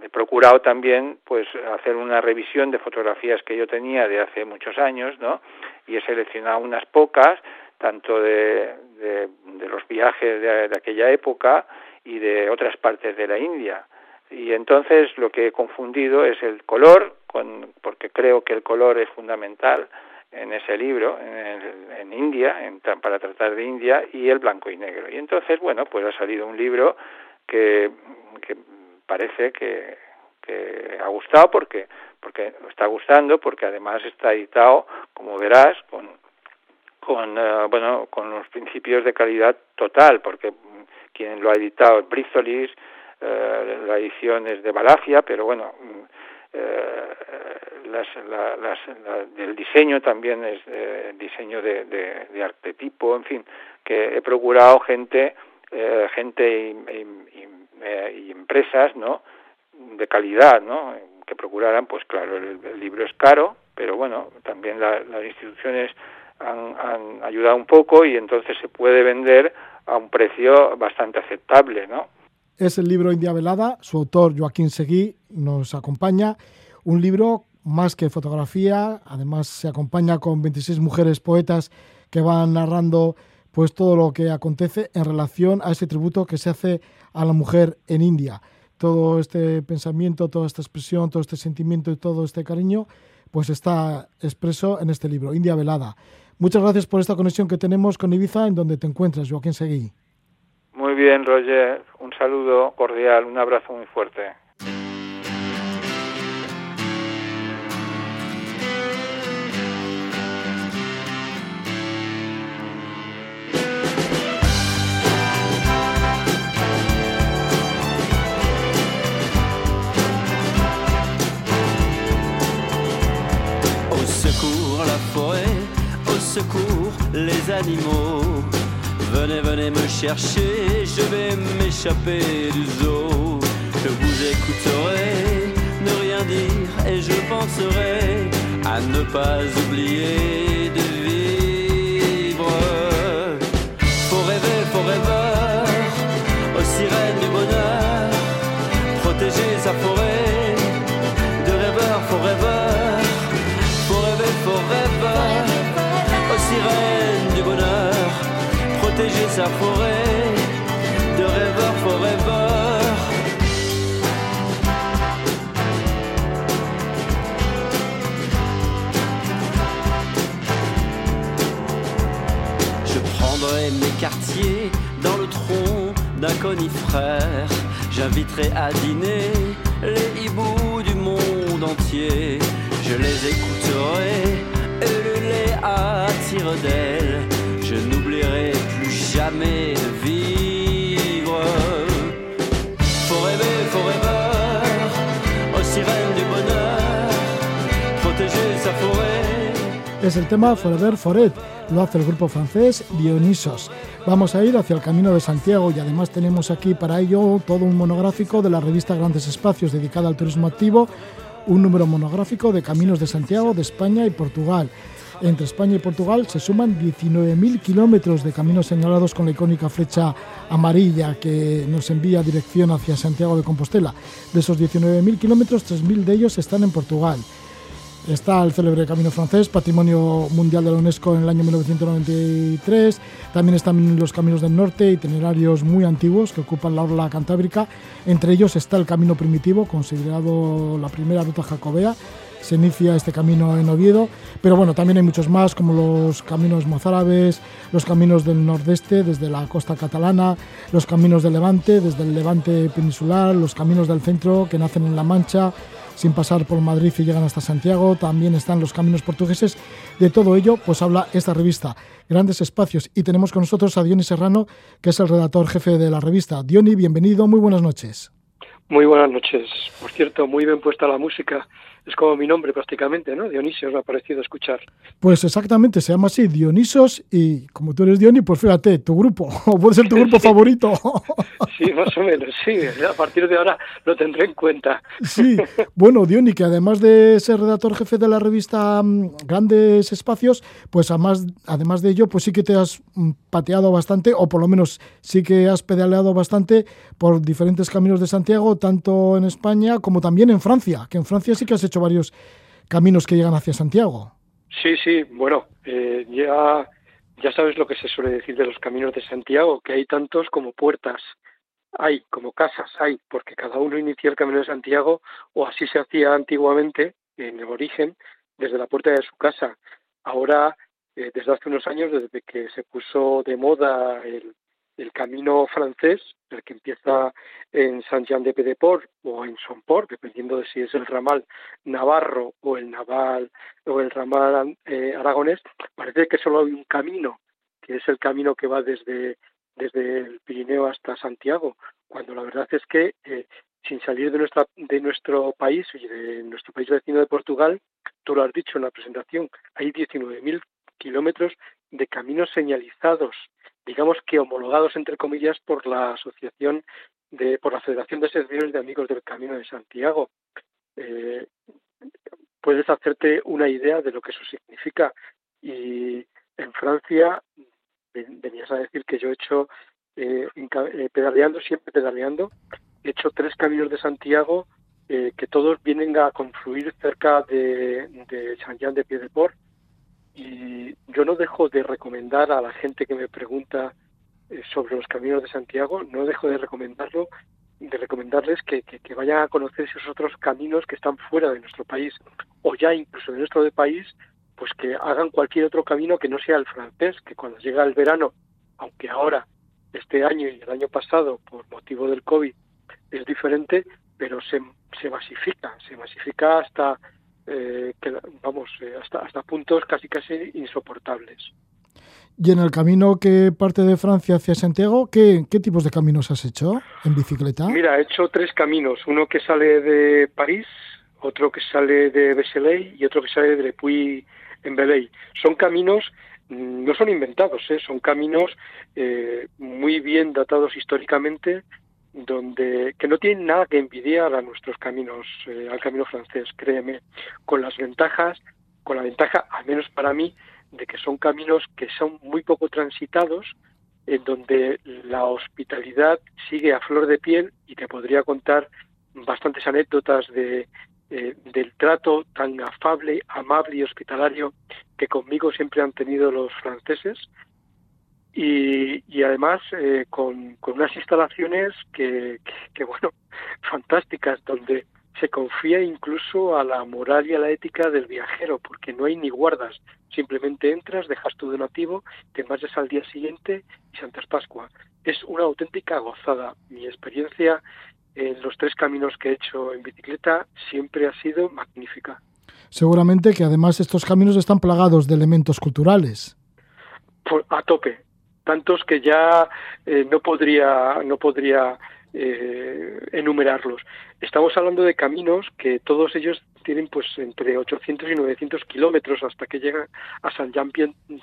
he procurado también pues hacer una revisión de fotografías que yo tenía de hace muchos años no y he seleccionado unas pocas tanto de, de, de los viajes de, de aquella época y de otras partes de la India. Y entonces lo que he confundido es el color, con, porque creo que el color es fundamental en ese libro, en, en India, en, para tratar de India, y el blanco y negro. Y entonces, bueno, pues ha salido un libro que, que parece que, que ha gustado porque porque está gustando porque además está editado como verás con con uh, bueno con los principios de calidad total porque quien lo ha editado es Brizolis, eh, la edición es de Balafia, pero bueno, eh, las, la, las, la, el diseño también es eh, diseño de, de, de, arquetipo, en fin, que he procurado gente, eh, gente y, eh, y, empresas, ¿no? De calidad, ¿no? Que procuraran, pues claro, el, el libro es caro, pero bueno, también la, las instituciones han, han ayudado un poco y entonces se puede vender a un precio bastante aceptable, ¿no? Es el libro India Velada, su autor Joaquín Seguí nos acompaña, un libro más que fotografía, además se acompaña con 26 mujeres poetas que van narrando pues todo lo que acontece en relación a ese tributo que se hace a la mujer en India. Todo este pensamiento, toda esta expresión, todo este sentimiento y todo este cariño, pues está expreso en este libro, India Velada. Muchas gracias por esta conexión que tenemos con Ibiza, en donde te encuentras, Joaquín Seguí. Muy bien, Roger. Un saludo cordial, un abrazo muy fuerte. Au secours la forêt, au secours les animaux. Venez, venez me chercher, je vais m'échapper du zoo. Je vous écouterai, ne rien dire, et je penserai à ne pas oublier de vivre. Faut rêver, faut rêveur, aux sirènes du bonheur, protéger sa forêt, sa forêt, de rêveur, faut rêveur. Je prendrai mes quartiers dans le tronc d'un conifère. J'inviterai à dîner les hiboux du monde entier. Je les écouterai ululer à tire. Jamais vivre. Du bonheur, protéger sa forêt. Es el tema Forever Foret, lo hace el grupo francés Dionysos. Vamos a ir hacia el Camino de Santiago y además tenemos aquí para ello todo un monográfico de la revista Grandes Espacios dedicada al turismo activo, un número monográfico de Caminos de Santiago de España y Portugal. Entre España y Portugal se suman 19.000 kilómetros de caminos señalados con la icónica flecha amarilla que nos envía dirección hacia Santiago de Compostela. De esos 19.000 kilómetros, 3.000 de ellos están en Portugal. Está el célebre Camino Francés, Patrimonio Mundial de la UNESCO en el año 1993. También están los Caminos del Norte, itinerarios muy antiguos que ocupan la orla cantábrica. Entre ellos está el Camino Primitivo, considerado la primera ruta jacobea. Se inicia este camino en Oviedo, pero bueno, también hay muchos más, como los caminos mozárabes, los caminos del nordeste, desde la costa catalana, los caminos del levante, desde el levante peninsular, los caminos del centro que nacen en La Mancha, sin pasar por Madrid y llegan hasta Santiago. También están los caminos portugueses. De todo ello, pues habla esta revista, Grandes Espacios. Y tenemos con nosotros a Diony Serrano, que es el redactor jefe de la revista. Diony, bienvenido, muy buenas noches. Muy buenas noches. Por cierto, muy bien puesta la música. Es como mi nombre prácticamente, ¿no? Dionisio, me ha parecido escuchar. Pues exactamente, se llama así, Dionisos, y como tú eres Diony, pues fíjate, tu grupo, o puede ser tu grupo favorito. Sí, más o menos, sí. A partir de ahora lo tendré en cuenta. Sí, bueno, Diony, que además de ser redactor jefe de la revista mm, Grandes Espacios, pues además, además de ello, pues sí que te has mm, pateado bastante, o por lo menos sí que has pedaleado bastante por diferentes caminos de Santiago, tanto en España como también en Francia, que en Francia sí que has hecho varios caminos que llegan hacia Santiago. Sí, sí, bueno, eh, ya, ya sabes lo que se suele decir de los caminos de Santiago, que hay tantos como puertas hay, como casas hay, porque cada uno inicia el camino de Santiago, o así se hacía antiguamente, en el origen, desde la puerta de su casa. Ahora, eh, desde hace unos años, desde que se puso de moda el, camino francés, el que empieza en Saint-Jean-de-Pédeport o en Somport, dependiendo de si es el ramal navarro o el naval o el ramal eh, aragonés, parece que solo hay un camino, que es el camino que va desde desde el Pirineo hasta Santiago, cuando la verdad es que eh, sin salir de nuestra de nuestro país y de nuestro país vecino de Portugal, tú lo has dicho en la presentación, hay 19.000 kilómetros de caminos señalizados digamos que homologados entre comillas por la asociación de por la Federación de Asociaciones de Amigos del Camino de Santiago. Eh, puedes hacerte una idea de lo que eso significa y en Francia venías a decir que yo he hecho eh, eh, pedaleando siempre pedaleando. He hecho tres caminos de Santiago eh, que todos vienen a confluir cerca de, de Saint-Jean de Piedeport y yo no dejo de recomendar a la gente que me pregunta sobre los caminos de Santiago, no dejo de recomendarlo, de recomendarles que, que, que, vayan a conocer esos otros caminos que están fuera de nuestro país o ya incluso de nuestro país, pues que hagan cualquier otro camino que no sea el francés, que cuando llega el verano, aunque ahora, este año y el año pasado, por motivo del COVID, es diferente, pero se, se masifica, se masifica hasta eh, que, vamos, eh, hasta, hasta puntos casi casi insoportables. Y en el camino que parte de Francia hacia Santiago, ¿qué, ¿qué tipos de caminos has hecho en bicicleta? Mira, he hecho tres caminos. Uno que sale de París, otro que sale de Besseley y otro que sale de Le Puy en Belay. Son caminos mm, no son inventados, ¿eh? son caminos eh, muy bien datados históricamente, donde que no tienen nada que envidiar a nuestros caminos, eh, al camino francés, créeme, con las ventajas, con la ventaja, al menos para mí, de que son caminos que son muy poco transitados, en donde la hospitalidad sigue a flor de piel y te podría contar bastantes anécdotas de, eh, del trato tan afable, amable y hospitalario que conmigo siempre han tenido los franceses y, además eh, con, con, unas instalaciones que, que, que, bueno, fantásticas, donde se confía incluso a la moral y a la ética del viajero, porque no hay ni guardas, simplemente entras, dejas tu donativo, te marchas al día siguiente y Santas Pascua. Es una auténtica gozada. Mi experiencia en los tres caminos que he hecho en bicicleta siempre ha sido magnífica. Seguramente que además estos caminos están plagados de elementos culturales. Por, a tope, tantos que ya eh, no podría no podría eh, enumerarlos. Estamos hablando de caminos que todos ellos tienen pues entre 800 y 900 kilómetros hasta que llegan a San Jean,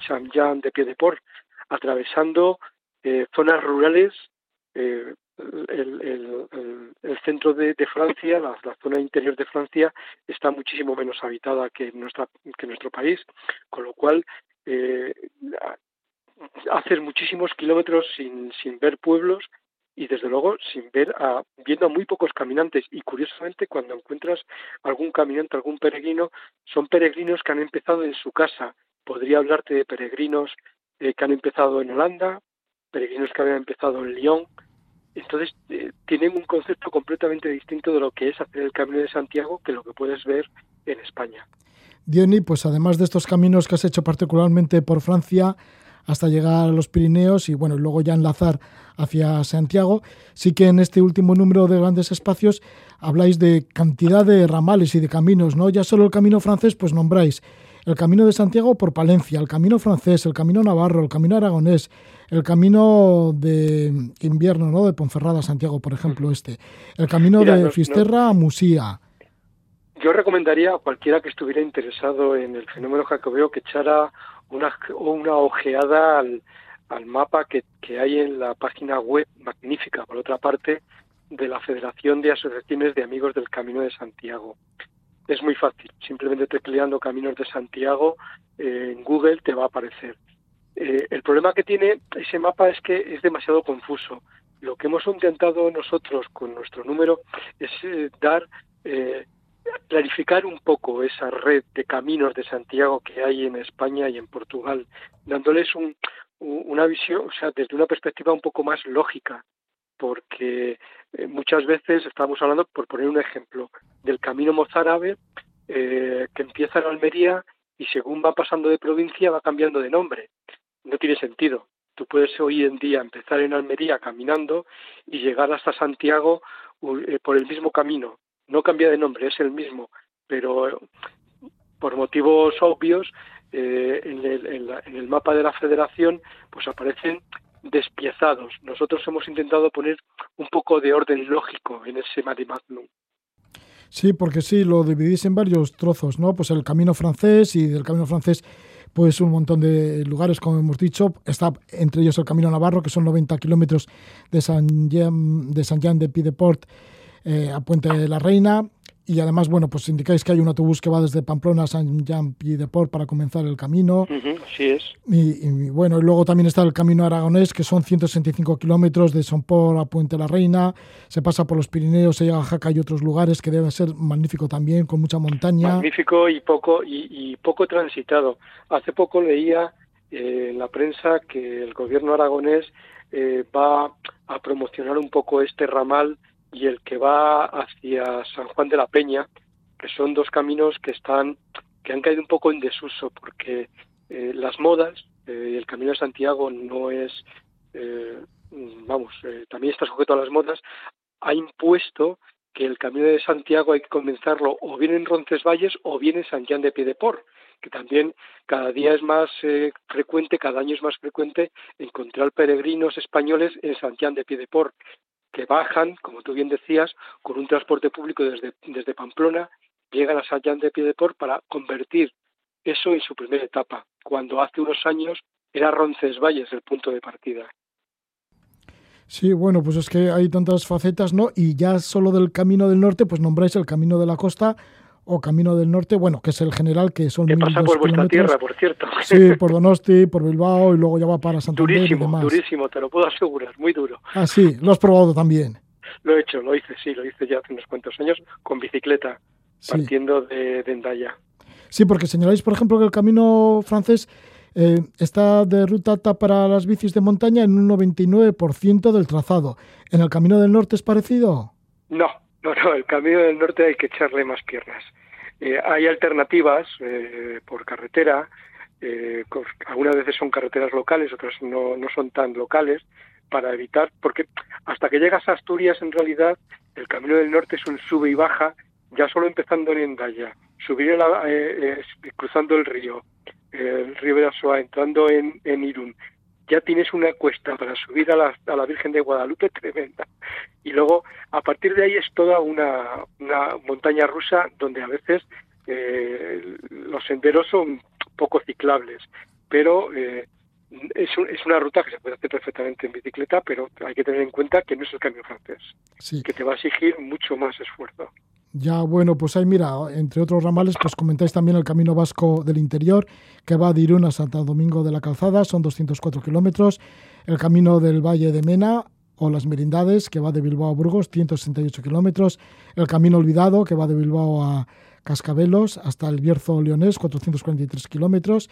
San Jean de Piedeport, atravesando eh, zonas rurales, eh, el, el, el, centro de, de Francia, la, la, zona interior de Francia, está muchísimo menos habitada que, nuestra, que nuestro país, con lo cual eh, haces muchísimos kilómetros sin, sin ver pueblos y desde luego sin ver a viendo a muy pocos caminantes. Y curiosamente cuando encuentras algún caminante algún peregrino son peregrinos que han empezado en su casa. Podría hablarte de peregrinos eh, que han empezado en Holanda peregrinos que habían empezado en Lyon entonces eh, tienen un concepto completamente distinto de lo que es hacer el Camino de Santiago que lo que puedes ver en España. Diony, pues además de estos caminos que has hecho particularmente por Francia, hasta llegar a los Pirineos y bueno, luego ya enlazar hacia Santiago. Sí que en este último número de grandes espacios habláis de cantidad de ramales y de caminos, ¿no? Ya solo el camino francés, pues nombráis el camino de Santiago por Palencia, el camino francés, el camino navarro, el camino aragonés, el camino de invierno, ¿no? De Ponferrada a Santiago, por ejemplo, este, el camino Mira, de no, Fisterra no. a Musía. Yo recomendaría a cualquiera que estuviera interesado en el fenómeno jacobeo que echara una, una ojeada al, al mapa que, que, hay en la página web magnífica, por otra parte, de la Federación de Asociaciones de Amigos del Camino de Santiago. Es muy fácil, simplemente tecleando Caminos de Santiago eh, en Google te va a aparecer. Eh, el problema que tiene ese mapa es que es demasiado confuso. Lo que hemos intentado nosotros con nuestro número es eh, dar clarificar un poco esa red de caminos de Santiago que hay en España y en Portugal, dándoles un, una visión, o sea, desde una perspectiva un poco más lógica, porque eh, muchas veces estamos hablando, por poner un ejemplo, del camino mozárabe eh, que empieza en Almería y según va pasando de provincia va cambiando de nombre. No tiene sentido. Tú puedes hoy en día empezar en Almería caminando y llegar hasta Santiago eh, por el mismo camino, no cambia de nombre, es el mismo, pero por motivos obvios eh, en, el, en, la, en, el, mapa de la federación pues aparecen despiezados. Nosotros hemos intentado poner un poco de orden lógico en ese Mare Magnum. Sí, porque sí, lo dividís en varios trozos, ¿no? Pues el camino francés y del camino francés pues un montón de lugares, como hemos dicho. Está entre ellos el Camino Navarro, que son 90 kilómetros de San Jean de, Piedeport eh, a Puente de la Reina. Y además, bueno, pues indicáis que hay un autobús que va desde Pamplona a San Jean Pied-de-Port para comenzar el camino. Uh -huh, así es. Y, y, bueno, y luego también está el camino aragonés, que son 165 kilómetros de Somport a Puente la Reina. Se pasa por los Pirineos, se llega a Jaca y otros lugares que debe ser magnífico también, con mucha montaña. Magnífico y poco, y, y poco transitado. Hace poco leía eh, en la prensa que el gobierno aragonés eh, va a promocionar un poco este ramal y el que va hacia San Juan de la Peña, que son dos caminos que están que han caído un poco en desuso porque eh, las modas eh, el Camino de Santiago no es eh, vamos también está sujeto a las modas ha impuesto que el Camino de Santiago hay que comenzarlo o bien en Roncesvalles o bien en San Jean de Piedeport que también cada día es más eh, frecuente, cada año es más frecuente encontrar peregrinos españoles en San Jean de Piedeport, que bajan, como tú bien decías, con un transporte público desde, desde Pamplona, llegan a Jean de Piedeport para convertir Eso en su primera etapa, cuando hace unos años era Roncesvalles el punto de partida. Sí, bueno, pues es que hay tantas facetas, ¿no? Y ya solo del Camino del Norte, pues nombráis el Camino de la Costa o Camino del Norte, bueno, que es el general, que son Que pasa 1.200 por vuestra tierra, por cierto. Sí, por Donosti, por Bilbao y luego ya va para Santander y demás. durísimo, te lo puedo asegurar, muy duro. Ah, sí, lo has probado también. Lo he hecho, lo hice, sí, lo hice ya hace unos cuantos años con bicicleta, Sí. partiendo de, de Endaya. Sí, porque señaláis, por ejemplo, que el camino francés eh, está de ruta apta para las bicis de montaña en un 99% del trazado. ¿En el camino del norte es parecido? No, no, no, el camino del norte hay que echarle más piernas. Eh, hay alternativas eh, por carretera, eh, algunas veces son carreteras locales, otras no, no son tan locales, para evitar, porque hasta que llegas a Asturias, en realidad, el camino del norte es un sube y baja, ya solo empezando en Endaya, subir el eh, eh, cruzando el río, el río Vidasoa, entrando en, en Irún, ya tienes una cuesta para subir a la, a la Virgen de Guadalupe tremenda. Y luego, a partir de ahí es toda una, una montaña rusa donde a veces eh, los senderos son poco ciclables, pero eh, es, un- es una ruta que se puede hacer perfectamente en bicicleta, pero hay que tener en cuenta que no es el camino francés, Sí. que te va a exigir mucho más esfuerzo. Ya, bueno, pues ahí mira, entre otros ramales, pues comentáis también el camino vasco del interior, que va de Irún a Santo Domingo de la Calzada, son 204 kilómetros. El camino del Valle de Mena o las Merindades, que va de Bilbao a Burgos, 168 kilómetros. El camino olvidado, que va de Bilbao a Cascabelos hasta el Bierzo Leonés, 443 kilómetros.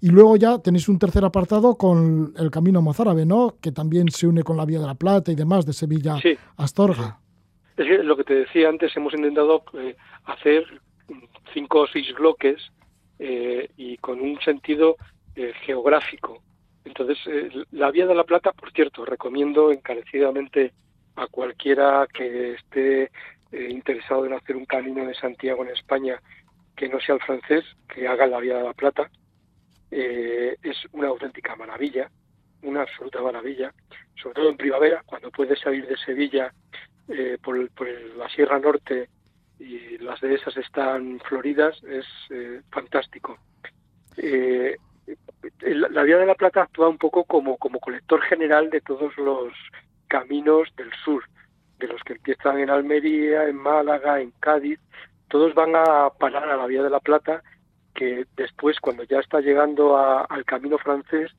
Y luego ya tenéis un tercer apartado con el camino mozárabe, ¿no? Que también se une con la Vía de la Plata y demás, de Sevilla Sí. a Astorga. Es que lo que te decía antes, hemos intentado eh, hacer cinco o seis bloques eh, y con un sentido eh, geográfico. Entonces, eh, la Vía de la Plata, por cierto, recomiendo encarecidamente a cualquiera que esté eh, interesado en hacer un camino de Santiago en España que no sea el francés, que haga la Vía de la Plata. Es una auténtica maravilla, una absoluta maravilla, sobre todo en primavera, cuando puedes salir de Sevilla eh, por, por la Sierra Norte y las dehesas están floridas, es eh, fantástico. Eh, la Vía de la Plata actúa un poco como, como colector general de todos los caminos del sur, de los que empiezan en Almería, en Málaga, en Cádiz, todos van a parar a la Vía de la Plata, que después, cuando ya está llegando al camino francés,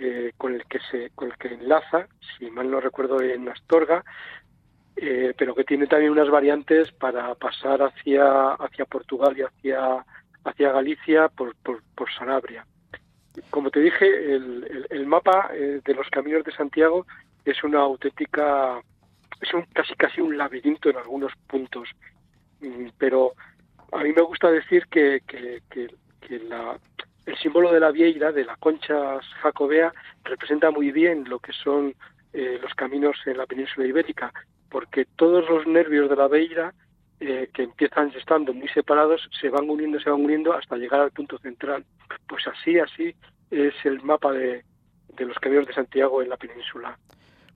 eh, con el que se con el que enlaza, si mal no recuerdo, en Astorga, eh, pero que tiene también unas variantes para pasar hacia hacia Portugal y hacia hacia Galicia por, por, por Sanabria. Como te dije, el, el- el mapa eh, de los caminos de Santiago es una auténtica, es un casi casi un laberinto en algunos puntos, Mm, pero a mí me gusta decir que, que, que- la, el símbolo de la vieira, de la concha jacobea, representa muy bien lo que son eh, los caminos en la península ibérica, porque todos los nervios de la vieira, eh, que empiezan estando muy separados, se van uniendo, se van uniendo hasta llegar al punto central. Pues así, así es el mapa de, de los caminos de Santiago en la península.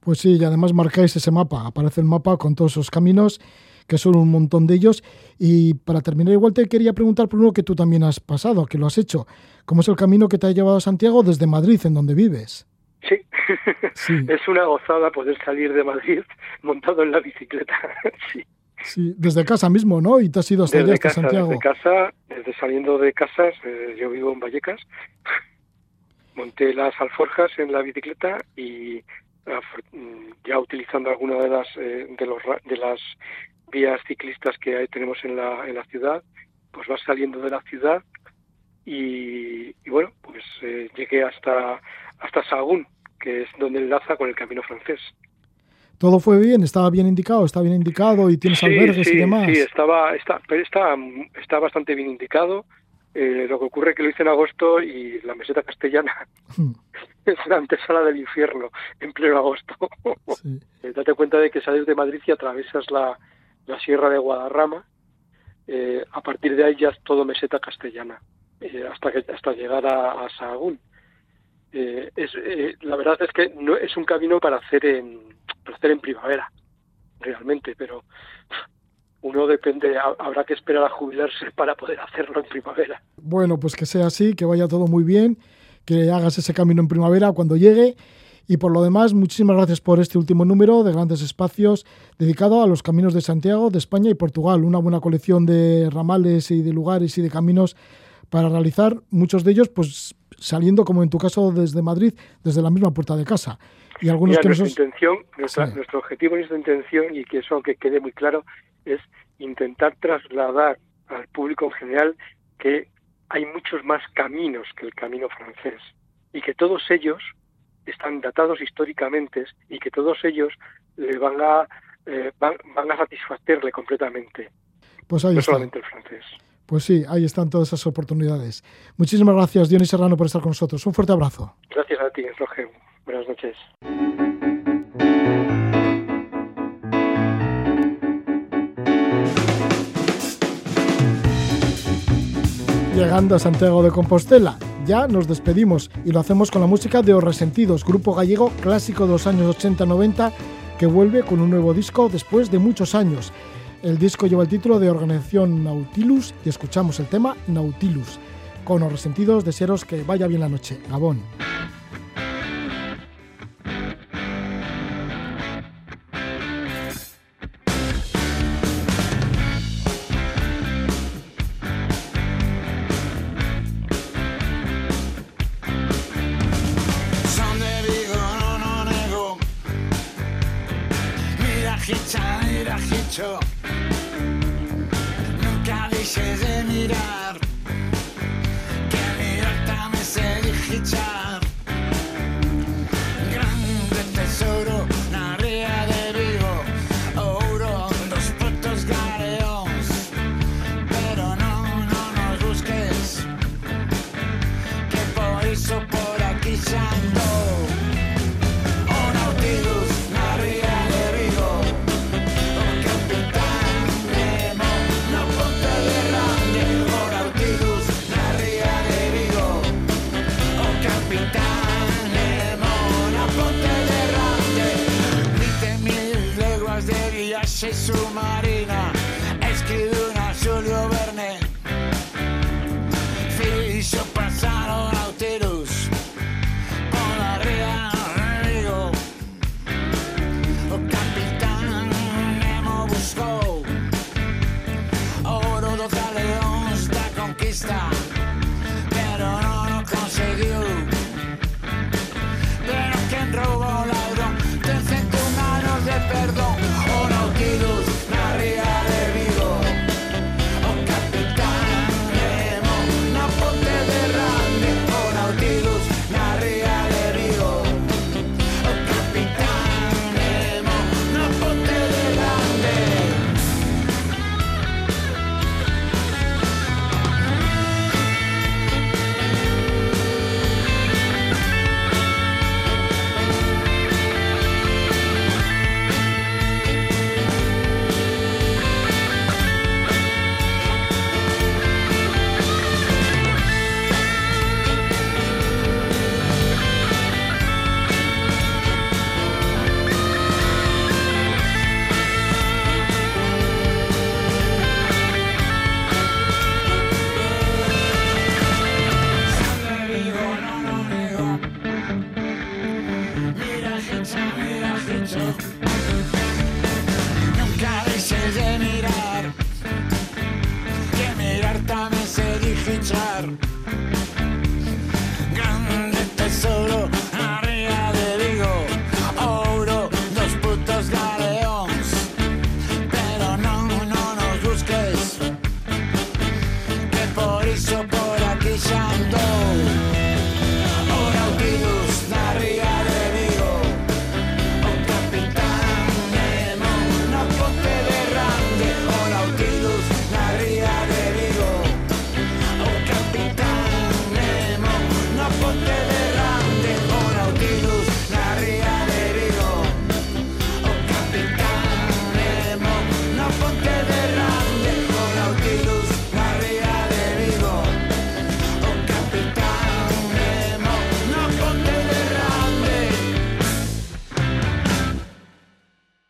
Pues sí, y además marcáis ese mapa, aparece el mapa con todos esos caminos, que son un montón de ellos. Y para terminar, igual te quería preguntar por uno que tú también has pasado, que lo has hecho. ¿Cómo es el camino que te ha llevado a Santiago desde Madrid, en donde vives? Sí. Sí. es una gozada poder salir de Madrid montado en la bicicleta. sí. Sí, desde casa mismo, ¿no? Y te has ido hasta allá, Desde hasta casa, Santiago. desde casa, desde saliendo de casas, eh, yo vivo en Vallecas, monté las alforjas en la bicicleta y mm, ya utilizando alguna de las eh, de los de las vías ciclistas que hay- tenemos en la en la ciudad, pues vas saliendo de la ciudad y, y bueno, pues eh, llegué hasta hasta Sahagún, que es donde enlaza con el camino francés. Todo fue bien, estaba bien indicado, está bien indicado y tienes Sí, albergues sí, y demás. Sí, estaba, está, pero está, está bastante bien indicado. Eh, lo que ocurre es que lo hice en agosto y la meseta castellana es la antesala del infierno en pleno agosto. Sí. Eh, Date cuenta de que sales de Madrid y atravesas la, la sierra de Guadarrama. Eh, a partir de ahí ya es todo meseta castellana, eh, hasta que hasta llegar a, a Sahagún. Eh, eh, la verdad es que no es un camino para hacer en para hacer en primavera, realmente, pero uno depende, ha- habrá que esperar a jubilarse para poder hacerlo en primavera. Bueno, pues que sea así, que vaya todo muy bien, que hagas ese camino en primavera cuando llegue. Y por lo demás, muchísimas gracias por este último número de Grandes Espacios dedicado a los caminos de Santiago, de España y Portugal. Una buena colección de ramales y de lugares y de caminos para realizar, muchos de ellos pues saliendo, como en tu caso, desde Madrid, desde la misma puerta de casa. Y algunos Mira, que nuestra nosotros... intención, nuestra- Sí. nuestro objetivo y nuestra intención, y que eso que quede muy claro, es intentar trasladar al público en general que hay muchos más caminos que el camino francés y que todos ellos están datados históricamente y que todos ellos le van a eh, van, van a satisfacerle completamente, Pues ahí no está. solamente el francés. Pues sí, ahí están todas esas oportunidades. Muchísimas gracias, Dionis Serrano, por estar con nosotros. Un fuerte abrazo. Gracias a ti, Roge. Buenas noches. Llegando a Santiago de Compostela, ya nos despedimos y lo hacemos con la música de Os Resentidos, grupo gallego clásico de los años 80-90 que vuelve con un nuevo disco después de muchos años. El disco lleva el título de Organización Nautilus y escuchamos el tema Nautilus. Con Os Resentidos, desearos que vaya bien la noche. Gabón.